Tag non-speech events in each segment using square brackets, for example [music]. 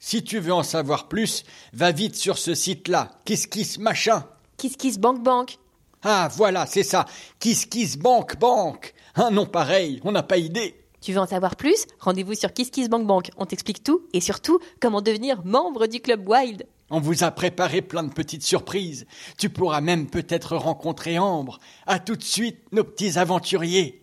Si tu veux en savoir plus, va vite sur ce site-là. Kiss kiss machin. Kiss Kiss Bank Bank. Ah, voilà, c'est ça. Kiss Kiss Bank Bank. Un nom pareil, on n'a pas idée. Tu veux en savoir plus? Rendez-vous sur Kiss Kiss Bank Bank. On t'explique tout et surtout comment devenir membre du club Wild. On vous a préparé plein de petites surprises. Tu pourras même peut-être rencontrer Ambre. À tout de suite, nos petits aventuriers.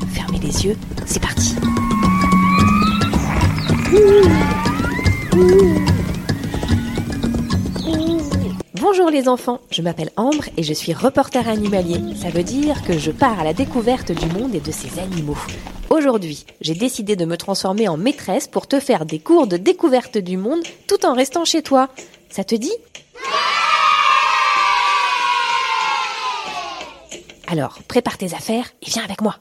Fermez les yeux, c'est parti. Bonjour les enfants, je m'appelle Ambre et je suis reporter animalier. Ça veut dire que je pars à la découverte du monde et de ses animaux. Aujourd'hui, j'ai décidé de me transformer en maîtresse pour te faire des cours de découverte du monde tout en restant chez toi. Ça te dit? Alors, prépare tes affaires et viens avec moi.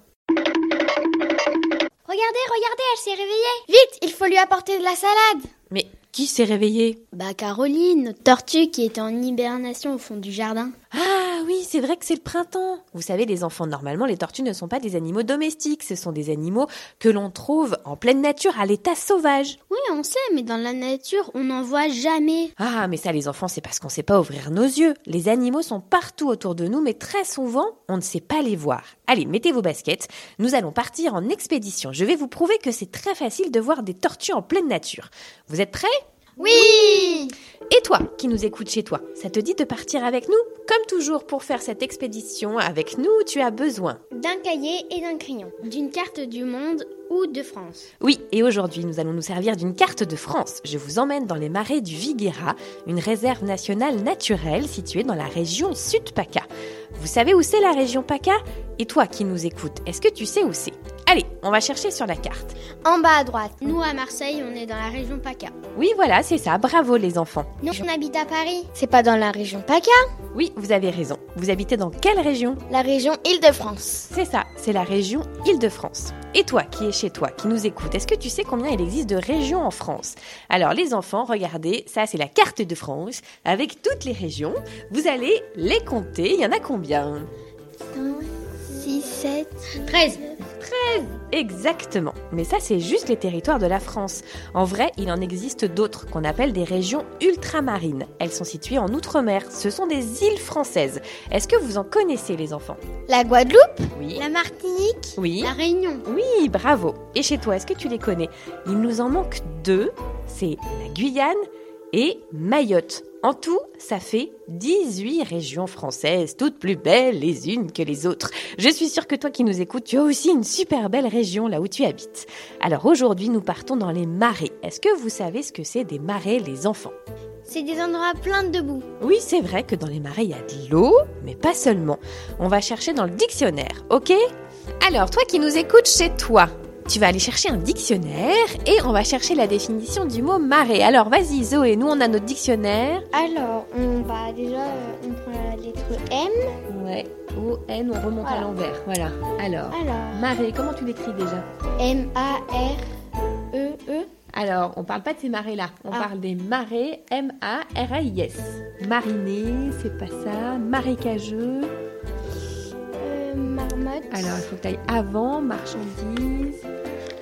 Regardez, regardez, elle s'est réveillée. Vite, il faut lui apporter de la salade. Mais qui s'est réveillé Bah Caroline, notre tortue qui était en hibernation au fond du jardin. Ah oui, c'est vrai que c'est le printemps. Vous savez, les enfants, normalement, les tortues ne sont pas des animaux domestiques, ce sont des animaux que l'on trouve en pleine nature à l'état sauvage. Oui, on sait, mais dans la nature, on n'en voit jamais. Ah, mais ça, les enfants, c'est parce qu'on ne sait pas ouvrir nos yeux. Les animaux sont partout autour de nous, mais très souvent, on ne sait pas les voir. Allez, mettez vos baskets. Nous allons partir en expédition. Je vais vous prouver que c'est très facile de voir des tortues en pleine nature. Vous êtes prêts? Oui Et toi, qui nous écoutes chez toi, ça te dit de partir avec nous Comme toujours, pour faire cette expédition avec nous, tu as besoin D'un cahier et d'un crayon. D'une carte du monde ou de France. Oui, et aujourd'hui, nous allons nous servir d'une carte de France. Je vous emmène dans les marais du Viguera, une réserve nationale naturelle située dans la région Sud-PACA. Vous savez où c'est la région PACA? Et toi qui nous écoutes, est-ce que tu sais où c'est? Allez, on va chercher sur la carte. En bas à droite. Nous, à Marseille, on est dans la région PACA. Oui, voilà, c'est ça. Bravo les enfants. Nous, on habite à Paris. C'est pas dans la région PACA? Oui, vous avez raison. Vous habitez dans quelle région? La région Île-de-France. C'est ça, c'est la région Île-de-France. Et toi qui es chez toi, qui nous écoute, est-ce que tu sais combien il existe de régions en France? Alors les enfants, regardez, ça c'est la carte de France avec toutes les régions. Vous allez les compter, il y en a combien? 6, 7, 13. 13 Exactement. Mais ça, c'est juste les territoires de la France. En vrai, il en existe d'autres qu'on appelle des régions ultramarines. Elles sont situées en Outre-mer. Ce sont des îles françaises. Est-ce que vous en connaissez, les enfants? La Guadeloupe Oui. La Martinique Oui. La Réunion Oui, bravo. Et chez toi, est-ce que tu les connais? Il nous en manque deux. C'est la Guyane et Mayotte. En tout, ça fait 18 régions françaises, toutes plus belles les unes que les autres. Je suis sûre que toi qui nous écoutes, tu as aussi une super belle région là où tu habites. Alors aujourd'hui, nous partons dans les marais. Est-ce que vous savez ce que c'est des marais, les enfants? C'est des endroits pleins de boue. Oui, c'est vrai que dans les marais, il y a de l'eau, mais pas seulement. On va chercher dans le dictionnaire, ok? Alors, toi qui nous écoutes chez toi, tu vas aller chercher un dictionnaire et on va chercher la définition du mot marais. Alors, vas-y Zoé, nous on a notre dictionnaire. Alors, on va déjà, euh, on prend la lettre M. Ouais, O-N, on remonte à Voilà. l'envers. Voilà. Alors, Alors, marée, comment tu l'écris déjà M-A-R-E-E. Alors, on parle pas de ces marées-là. On Ah. parle des marées M-A-R-A-I-S. Mariner, c'est pas ça. Marécageux. Euh, marmotte. Alors, il faut que tu ailles avant, marchandise.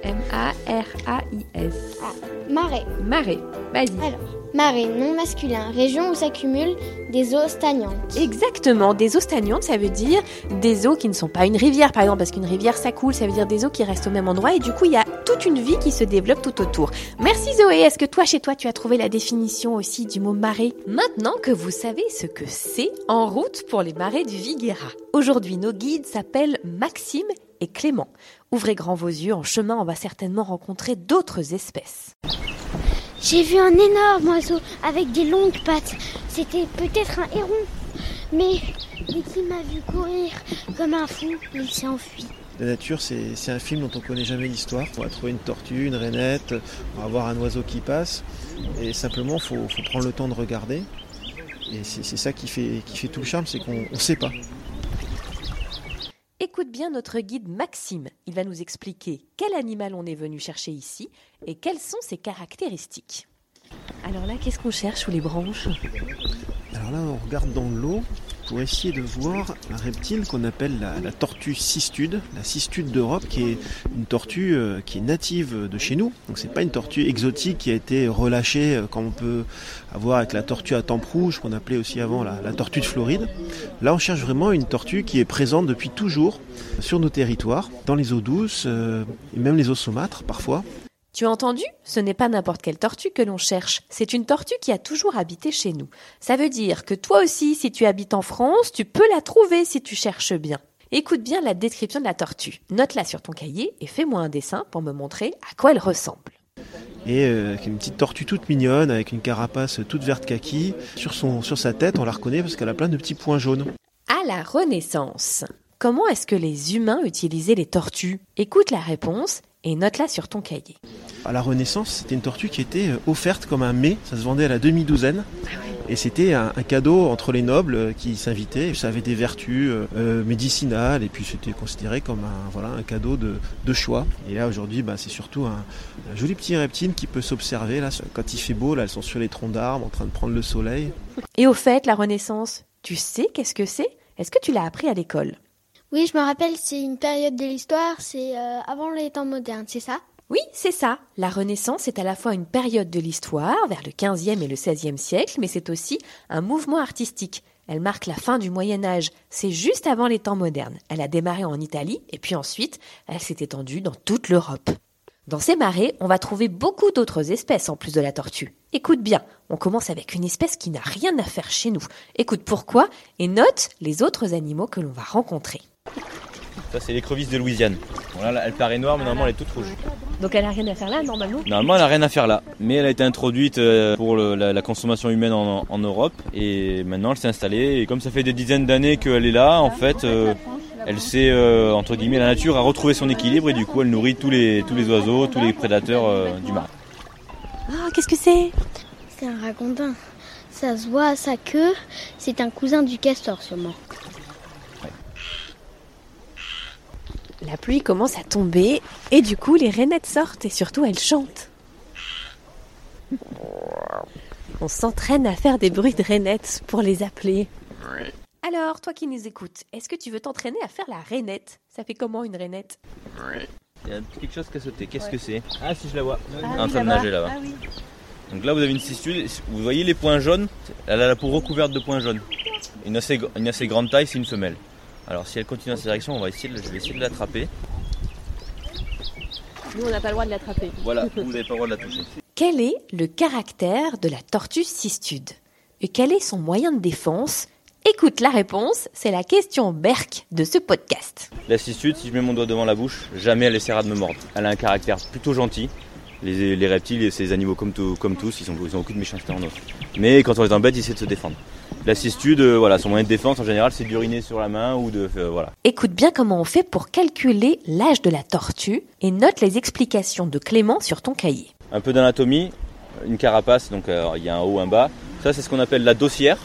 M-A-R-A-I-S. Ah, marée. Marée. Vas-y. Alors, marée, nom masculin, région où s'accumulent des eaux stagnantes. Exactement, des eaux stagnantes, ça veut dire des eaux qui ne sont pas une rivière, par exemple, parce qu'une rivière ça coule, ça veut dire des eaux qui restent au même endroit, et du coup il y a toute une vie qui se développe tout autour. Merci Zoé, est-ce que toi chez toi tu as trouvé la définition aussi du mot marée? Maintenant que vous savez ce que c'est, en route pour les marées du Viguera. Aujourd'hui nos guides s'appellent Maxime et Clément. Ouvrez grand vos yeux, en chemin on va certainement rencontrer d'autres espèces. J'ai vu un énorme oiseau avec des longues pattes. C'était peut-être un héron. Mais dès qu'il m'a vu courir comme un fou, il s'est enfui. La nature, c'est c'est un film dont on connaît jamais l'histoire. On va trouver une tortue, une rainette, on va voir un oiseau qui passe. Et simplement, il faut, faut prendre le temps de regarder. Et c'est c'est ça qui fait, qui fait tout le charme, c'est qu'on ne sait pas. Écoute bien notre guide Maxime. Il va nous expliquer quel animal on est venu chercher ici et quelles sont ses caractéristiques. Alors là, qu'est-ce qu'on cherche sous les branches? Alors là, on regarde dans l'eau pour essayer de voir un reptile qu'on appelle la, tortue cistude, la cistude d'Europe, qui est une tortue euh, qui est native de chez nous. Donc c'est pas une tortue exotique qui a été relâchée euh, comme on peut avoir avec la tortue à tempe rouge, qu'on appelait aussi avant la, la tortue de Floride. Là, on cherche vraiment une tortue qui est présente depuis toujours sur nos territoires, dans les eaux douces euh, et même les eaux saumâtres parfois. Tu as entendu? Ce n'est pas n'importe quelle tortue que l'on cherche. C'est une tortue qui a toujours habité chez nous. Ça veut dire que toi aussi, si tu habites en France, tu peux la trouver si tu cherches bien. Écoute bien la description de la tortue. Note-la sur ton cahier et fais-moi un dessin pour me montrer à quoi elle ressemble. et euh, qui est une petite tortue toute mignonne avec une carapace toute verte kaki. Sur, son, sur sa tête, on la reconnaît parce qu'elle a plein de petits points jaunes. À la Renaissance. Comment est-ce que les humains utilisaient les tortues? Écoute la réponse et note-la sur ton cahier. À la Renaissance, c'était une tortue qui était euh, offerte comme un mets. Ça se vendait à la demi-douzaine. Et c'était un, un cadeau entre les nobles euh, qui s'invitaient. Ça avait des vertus euh, euh, médicinales et puis c'était considéré comme un, voilà, un cadeau de, de choix. Et là aujourd'hui, bah, c'est surtout un, un joli petit reptile qui peut s'observer. Là, quand il fait beau, là, elles sont sur les troncs d'arbres en train de prendre le soleil. Et au fait, la Renaissance, tu sais qu'est-ce que c'est? Est-ce que tu l'as appris à l'école? Oui, je me rappelle, c'est une période de l'histoire, c'est euh, avant les temps modernes, c'est ça? Oui, c'est ça. La Renaissance est à la fois une période de l'histoire, vers le 15e et le 16e siècle, mais c'est aussi un mouvement artistique. Elle marque la fin du Moyen Âge. C'est juste avant les temps modernes. Elle a démarré en Italie et puis ensuite, elle s'est étendue dans toute l'Europe. Dans ces marais, on va trouver beaucoup d'autres espèces en plus de la tortue. Écoute bien, on commence avec une espèce qui n'a rien à faire chez nous. Écoute pourquoi et note les autres animaux que l'on va rencontrer. Ça, c'est l'écrevisse de Louisiane. Bon, là, elle paraît noire, mais normalement, elle est toute rouge. Donc elle a rien à faire là, normalement Normalement, elle n'a rien à faire là. Mais elle a été introduite euh, pour le- la, la consommation humaine en, en Europe. Et maintenant, elle s'est installée. Et comme ça fait des dizaines d'années qu'elle est là, en fait, euh, elle s'est, euh, entre guillemets, la nature a retrouvé son équilibre. Et du coup, elle nourrit tous les, tous les oiseaux, tous les prédateurs euh, du marais. Ah, qu'est-ce que c'est? C'est un ragondin. Ça se voit à sa queue, c'est un cousin du castor sûrement. La pluie commence à tomber et du coup les rainettes sortent et surtout elles chantent. On s'entraîne à faire des bruits de rainettes pour les appeler. Alors, toi qui nous écoutes, est-ce que tu veux t'entraîner à faire la rainette? Ça fait comment une rainette? Il y a quelque chose qui a sauté. Qu'est-ce que c'est? Ah, si, je la vois. en train de nager là-bas. Donc là, vous avez une cistude. Vous voyez les points jaunes? Elle a la peau recouverte de points jaunes. Une assez, une assez grande taille, c'est une femelle. Alors, si elle continue dans cette direction, on va essayer de, je vais essayer de l'attraper. Nous, on n'a pas le droit de l'attraper. Voilà, [laughs] vous n'avez pas le droit de la toucher. Quel est le caractère de la tortue cistude Et quel est son moyen de défense? Écoute la réponse, c'est la question Berk de ce podcast. La cistude, si je mets mon doigt devant la bouche, jamais elle essaiera de me mordre. Elle a un caractère plutôt gentil. Les, les reptiles et ces animaux comme, tout- comme tous, ils ont, ils ont beaucoup de méchanceté en eux. Mais quand on les embête, ils essaient de se défendre. La cistude, euh, voilà, son moyen de défense en général, c'est d'uriner sur la main ou de. euh, voilà. Écoute bien comment on fait pour calculer l'âge de la tortue et note les explications de Clément sur ton cahier. Un peu d'anatomie, une carapace, donc il y a un haut, un bas. Ça, c'est ce qu'on appelle la dossière.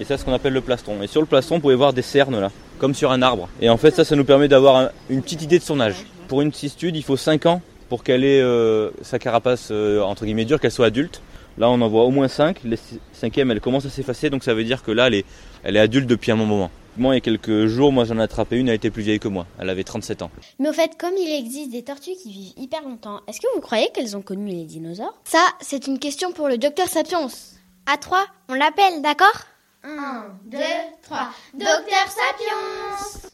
Et ça, c'est ce qu'on appelle le plastron. Et sur le plastron, vous pouvez voir des cernes là, comme sur un arbre. Et en fait, ça, ça nous permet d'avoir un- une petite idée de son âge. Pour une cistude, il faut 5 ans pour qu'elle ait euh, sa carapace euh, entre guillemets dure, qu'elle soit adulte. Là, on en voit au moins 5. La cinquième, elle commence à s'effacer, donc ça veut dire que là, elle est, elle est adulte depuis un bon moment. Moi, il y a quelques jours, moi, j'en ai attrapé une, elle était plus vieille que moi. Elle avait 37 ans. Mais au fait, comme il existe des tortues qui vivent hyper longtemps, est-ce que vous croyez qu'elles ont connu les dinosaures? Ça, c'est une question pour le docteur Sapiens. À trois, on l'appelle, d'accord? Un, deux, trois. Docteur Sapiens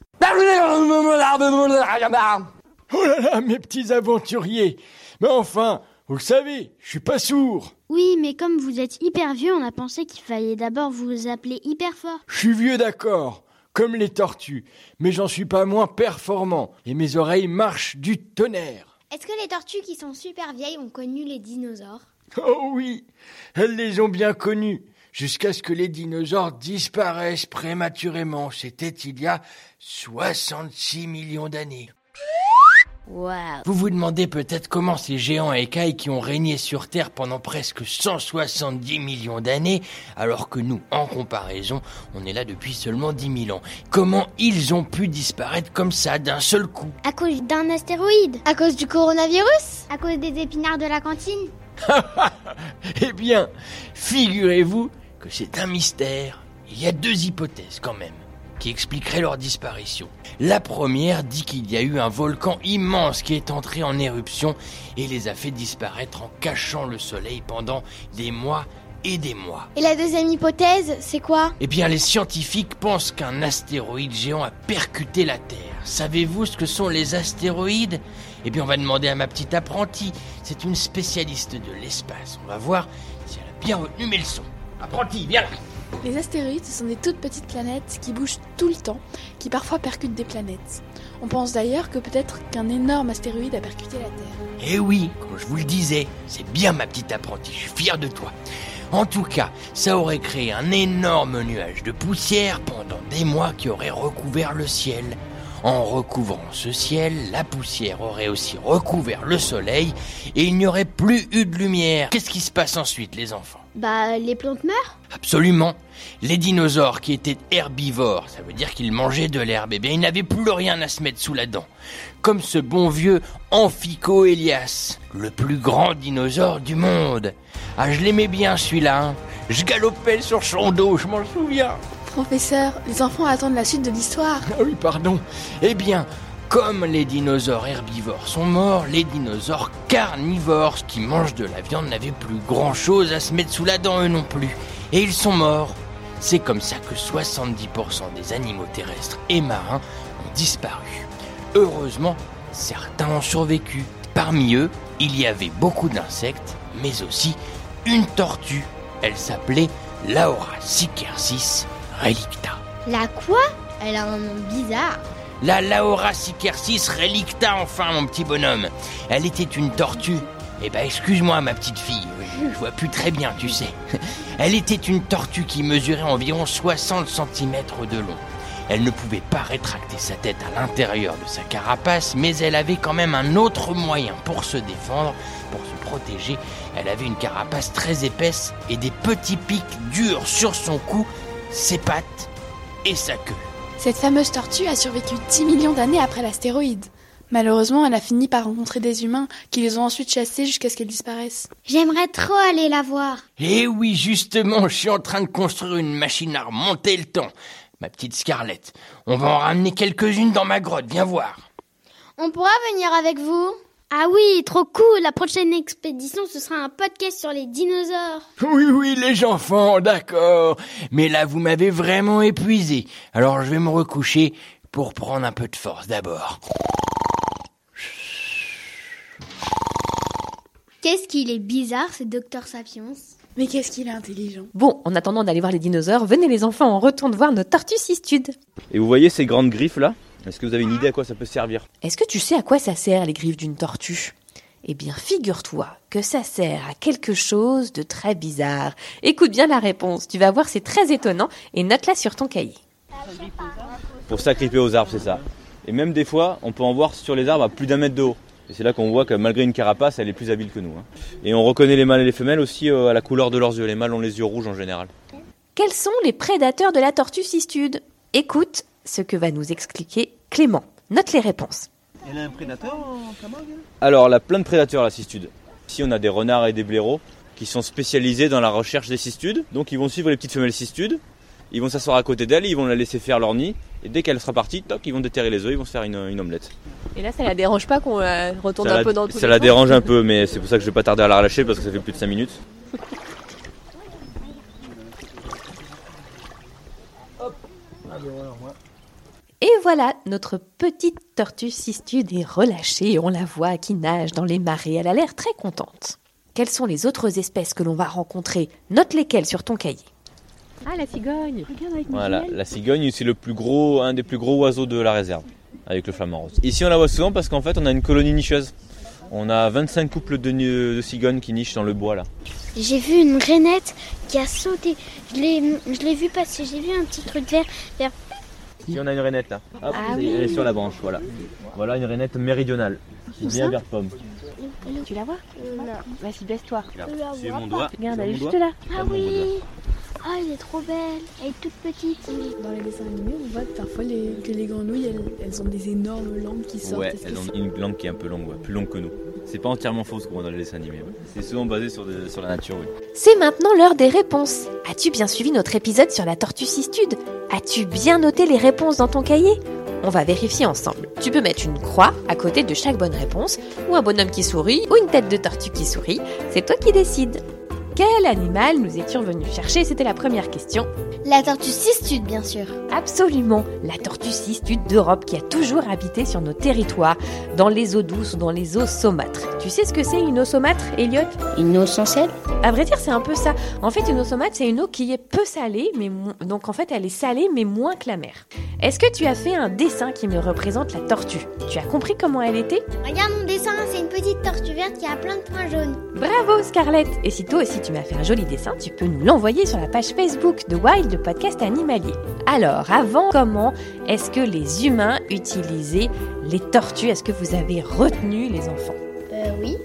Oh là là, mes petits aventuriers Mais enfin, vous le savez, je suis pas sourd Oui, mais comme vous êtes hyper vieux, on a pensé qu'il fallait d'abord vous appeler hyper fort. Je suis vieux d'accord, comme les tortues, mais j'en suis pas moins performant, et mes oreilles marchent du tonnerre. Est-ce que les tortues qui sont super vieilles ont connu les dinosaures? Oh oui, elles les ont bien connus, jusqu'à ce que les dinosaures disparaissent prématurément. C'était il y a 66 millions d'années. Waouh Vous vous demandez peut-être comment ces géants écailles qui ont régné sur Terre pendant presque 170 millions d'années, alors que nous, en comparaison, on est là depuis seulement 10 000 ans. Comment ils ont pu disparaître comme ça d'un seul coup? À cause d'un astéroïde. À cause du coronavirus. À cause des épinards de la cantine. [laughs] Eh bien, figurez-vous que c'est un mystère. Il y a deux hypothèses quand même qui expliqueraient leur disparition. La première dit qu'il y a eu un volcan immense qui est entré en éruption et les a fait disparaître en cachant le soleil pendant des mois et des mois. Et la deuxième hypothèse, c'est quoi? Eh bien, les scientifiques pensent qu'un astéroïde géant a percuté la Terre. Savez-vous ce que sont les astéroïdes? Eh bien, on va demander à ma petite apprentie. C'est une spécialiste de l'espace. On va voir si elle a bien retenu mes leçons. Apprenti, viens là Les astéroïdes, ce sont des toutes petites planètes qui bougent tout le temps, qui parfois percutent des planètes. On pense d'ailleurs que peut-être qu'un énorme astéroïde a percuté la Terre. Eh oui, comme je vous le disais, c'est bien ma petite apprentie, je suis fier de toi. En tout cas, ça aurait créé un énorme nuage de poussière pendant des mois qui aurait recouvert le ciel. En recouvrant ce ciel, la poussière aurait aussi recouvert le soleil et il n'y aurait plus eu de lumière. Qu'est-ce qui se passe ensuite, les enfants? Bah, les plantes meurent Absolument. Les dinosaures qui étaient herbivores, ça veut dire qu'ils mangeaient de l'herbe, eh bien ils n'avaient plus rien à se mettre sous la dent. Comme ce bon vieux Amphicoelias, le plus grand dinosaure du monde. Ah, je l'aimais bien celui-là. hein. Je galopais sur son dos, je m'en souviens. Professeur, les enfants attendent la suite de l'histoire. Ah oui, pardon. Eh bien, comme les dinosaures herbivores sont morts, les dinosaures carnivores qui mangent de la viande n'avaient plus grand-chose à se mettre sous la dent eux non plus. Et ils sont morts. C'est comme ça que 70% des animaux terrestres et marins ont disparu. Heureusement, certains ont survécu. Parmi eux, il y avait beaucoup d'insectes, mais aussi une tortue. Elle s'appelait Laura sicercis relicta. La quoi? Elle a un nom bizarre. La Laura sicercis relicta, enfin, mon petit bonhomme. Elle était une tortue. Eh ben, excuse-moi, ma petite fille. Je vois plus très bien, tu sais. [laughs] Elle était une tortue qui mesurait environ 60 cm de long. Elle ne pouvait pas rétracter sa tête à l'intérieur de sa carapace, mais elle avait quand même un autre moyen pour se défendre, pour se protéger. Elle avait une carapace très épaisse et des petits pics durs sur son cou, ses pattes et sa queue. Cette fameuse tortue a survécu 10 millions d'années après l'astéroïde. Malheureusement, elle a fini par rencontrer des humains qui les ont ensuite chassés jusqu'à ce qu'elle disparaisse. J'aimerais trop aller la voir. Eh oui, justement, je suis en train de construire une machine à remonter le temps. Ma petite Scarlett, on va en ramener quelques-unes dans ma grotte, viens voir. On pourra venir avec vous? Ah oui, trop cool La prochaine expédition, ce sera un podcast sur les dinosaures. Oui, oui, les enfants, d'accord. Mais là, vous m'avez vraiment épuisé. Alors, je vais me recoucher pour prendre un peu de force d'abord. Qu'est-ce qu'il est bizarre, ce docteur Sapiens? Mais qu'est-ce qu'il est intelligent? Bon, en attendant d'aller voir les dinosaures, venez les enfants, on retourne voir nos tortues cistudes. Et vous voyez ces grandes griffes là Est-ce que vous avez une idée à quoi ça peut servir Est-ce que tu sais à quoi ça sert les griffes d'une tortue? Eh bien, figure-toi que ça sert à quelque chose de très bizarre. Écoute bien la réponse, tu vas voir, c'est très étonnant et note-la sur ton cahier. Pour s'agripper aux arbres, c'est ça. Et même des fois, on peut en voir sur les arbres à plus d'un mètre de haut. Et c'est là qu'on voit que malgré une carapace, elle est plus habile que nous. hein. Et on reconnaît les mâles et les femelles aussi euh, à la couleur de leurs yeux. Les mâles ont les yeux rouges en général. Quels sont les prédateurs de la tortue cistude Écoute ce que va nous expliquer Clément. Note les réponses. Elle a un prédateur en Camargue Alors, elle a plein de prédateurs la cistude. Ici, on a des renards et des blaireaux qui sont spécialisés dans la recherche des cistudes. Donc, ils vont suivre les petites femelles cistudes. Ils vont s'asseoir à côté d'elle, ils vont la laisser faire leur nid. Et dès qu'elle sera partie, toc, ils vont déterrer les œufs, ils vont se faire une, une omelette. Et là, ça la dérange pas qu'on la retourne Ça, un la, peu dans tous ça les la dérange un peu, mais c'est pour ça que je vais pas tarder à la relâcher parce que ça fait plus de 5 minutes. Et voilà, notre petite tortue cistude est relâchée. On la voit qui nage dans les marées. Elle a l'air très contente. Quelles sont les autres espèces que l'on va rencontrer? Note lesquelles sur ton cahier. Ah, la cigogne Voilà, la cigogne, c'est le plus gros, un des plus gros oiseaux de la réserve, avec le flamant rose. Ici, on la voit souvent parce qu'en fait, on a une colonie nicheuse. On a 25 couples de, de cigognes qui nichent dans le bois là. J'ai vu une rainette qui a sauté. Je l'ai, je l'ai vu passer. J'ai vu un petit truc vert. vert. Ici, on a une rainette là. Hop, Ah elle oui. est sur la branche, voilà. Voilà une rainette méridionale, qui vient vers pomme. Tu la vois Non. Vas-y, baisse-toi. Regarde, c'est mon doigt. Elle est juste là. Ah oui. Ah, elle est trop belle. Elle est toute petite. Dans les dessins animés, on voit parfois les- que les grenouilles, elles, elles ont des énormes langues qui sortent. Ouais, elles ont une langue qui est un peu longue, ouais, plus longue que nous. C'est pas entièrement faux ce qu'on voit dans les dessins animés. ouais. C'est souvent basé sur, des- sur la nature, oui. C'est maintenant l'heure des réponses. As-tu bien suivi notre épisode sur la tortue cistude As-tu bien noté les réponses dans ton cahier? On va vérifier ensemble. Tu peux mettre une croix à côté de chaque bonne réponse, ou un bonhomme qui sourit, ou une tête de tortue qui sourit. C'est toi qui décides. Quel animal nous étions venus chercher C'était la première question. La tortue cistude, bien sûr. Absolument, la tortue cistude d'Europe qui a toujours habité sur nos territoires, dans les eaux douces ou dans les eaux saumâtres. Tu sais ce que c'est une eau saumâtre, Elliot? Une eau sans sel À vrai dire, c'est un peu ça. En fait, une eau saumâtre, c'est une eau qui est peu salée, mais donc en fait, elle est salée, mais moins que la mer. Est-ce que tu as fait un dessin qui me représente la tortue? Tu as compris comment elle était? Regarde mon dessin, c'est une petite tortue verte qui a plein de points jaunes. Bravo Scarlett Et si toi aussi tu m'as fait un joli dessin, tu peux nous l'envoyer sur la page Facebook de Wild, le podcast animalier. Alors, avant, comment est-ce que les humains utilisaient les tortues? Est-ce que vous avez retenu les enfants? Euh, oui.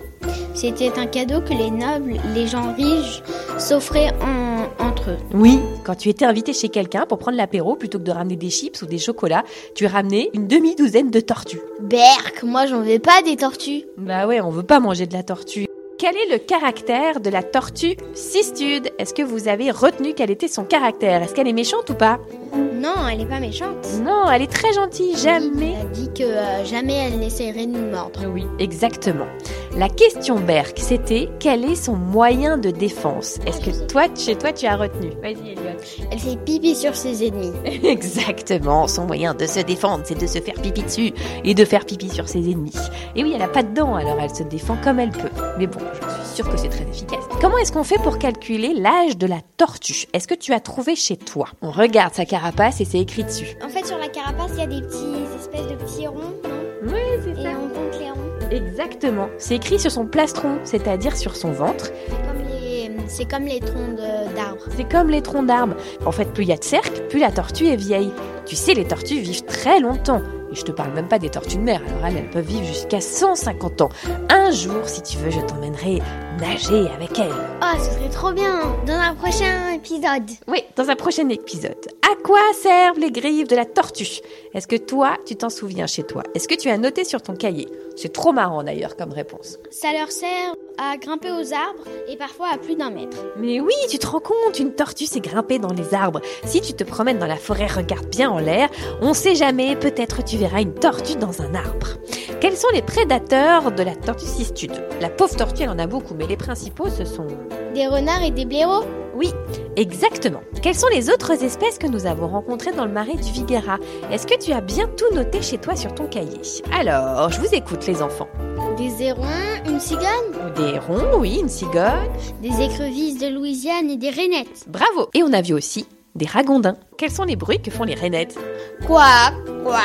C'était un cadeau que les nobles, les gens riches, s'offraient en- entre eux. Oui, quand tu étais invité chez quelqu'un pour prendre l'apéro, plutôt que de ramener des chips ou des chocolats, tu ramenais une demi-douzaine de tortues. Berk, moi j'en veux pas des tortues. Bah ouais, on veut pas manger de la tortue. Quel est le caractère de la tortue cistude Est-ce que vous avez retenu quel était son caractère? Est-ce qu'elle est méchante ou pas? Non, elle est pas méchante. Non, elle est très gentille, jamais. Elle a dit que euh, jamais elle n'essayerait de nous mordre. Oui, exactement. La question Berk, c'était quel est son moyen de défense? Est-ce que toi, chez toi, tu as retenu? Vas-y, Elliot. Elle fait pipi sur ses ennemis. [laughs] Exactement, son moyen de se défendre, c'est de se faire pipi dessus et de faire pipi sur ses ennemis. Et oui, elle a pas de dents, alors elle se défend comme elle peut. Mais bon, je suis sûre que c'est très efficace. Comment est-ce qu'on fait pour calculer l'âge de la tortue? Est-ce que tu as trouvé chez toi? On regarde sa carapace et c'est écrit dessus. En fait, sur la carapace, il y a des petits espèces de petits ronds, non? Oui, c'est Et on ronds. Exactement. C'est écrit sur son plastron, c'est-à-dire sur son ventre. C'est comme les, troncs d'arbres. C'est comme les troncs d'arbres. En fait, plus il y a de cercles, plus la tortue est vieille. Tu sais, les tortues vivent très longtemps. Et je te parle même pas des tortues de mer, alors elles, elles peuvent vivre jusqu'à 150 ans. Un jour, si tu veux, je t'emmènerai nager avec elles. Oh, ce serait trop bien dans un prochain épisode. Oui, dans un prochain épisode. À quoi servent les griffes de la tortue? Est-ce que toi, tu t'en souviens chez toi? Est-ce que tu as noté sur ton cahier? C'est trop marrant d'ailleurs comme réponse. Ça leur sert à grimper aux arbres et parfois à plus d'un mètre. Mais oui, tu te rends compte, une tortue c'est grimper dans les arbres. Si tu te promènes dans la forêt, regarde bien en l'air, on sait jamais, peut-être tu verras une tortue dans un arbre. Quels sont les prédateurs de la tortue cistude La pauvre tortue, elle en a beaucoup, mais les principaux, ce sont... Des renards et des blaireaux. Oui, exactement. Quelles sont les autres espèces que nous avons rencontrées dans le marais du Viguera? Est-ce que tu as bien tout noté chez toi sur ton cahier? Alors, je vous écoute les enfants. Des hérons, une cigogne, Des ronds, oui, une cigogne. des écrevisses de Louisiane et des rainettes? Bravo Et on a vu aussi des ragondins. Quels sont les bruits que font les rainettes? Quoi? Quoi?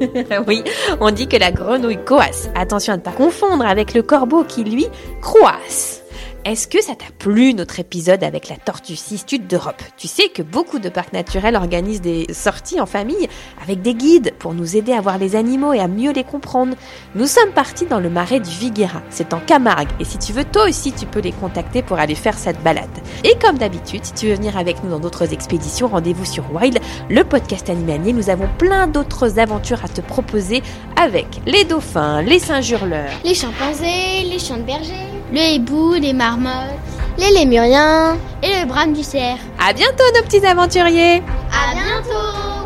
[laughs] Oui, on dit que la grenouille coasse. Attention à ne pas confondre avec le corbeau qui, lui, croasse. Est-ce que ça t'a plu notre épisode avec la tortue cistude d'Europe? Tu sais que beaucoup de parcs naturels organisent des sorties en famille avec des guides pour nous aider à voir les animaux et à mieux les comprendre. Nous sommes partis dans le marais du Viguera, c'est en Camargue et si tu veux toi aussi tu peux les contacter pour aller faire cette balade. Et comme d'habitude, si tu veux venir avec nous dans d'autres expéditions, rendez-vous sur Wild, le podcast animalier. Nous avons plein d'autres aventures à te proposer avec les dauphins, les singes Les chimpanzés, les chiens de berger, le hibou, les marmottes, les lémuriens et le brame du cerf. À bientôt nos petits aventuriers À bientôt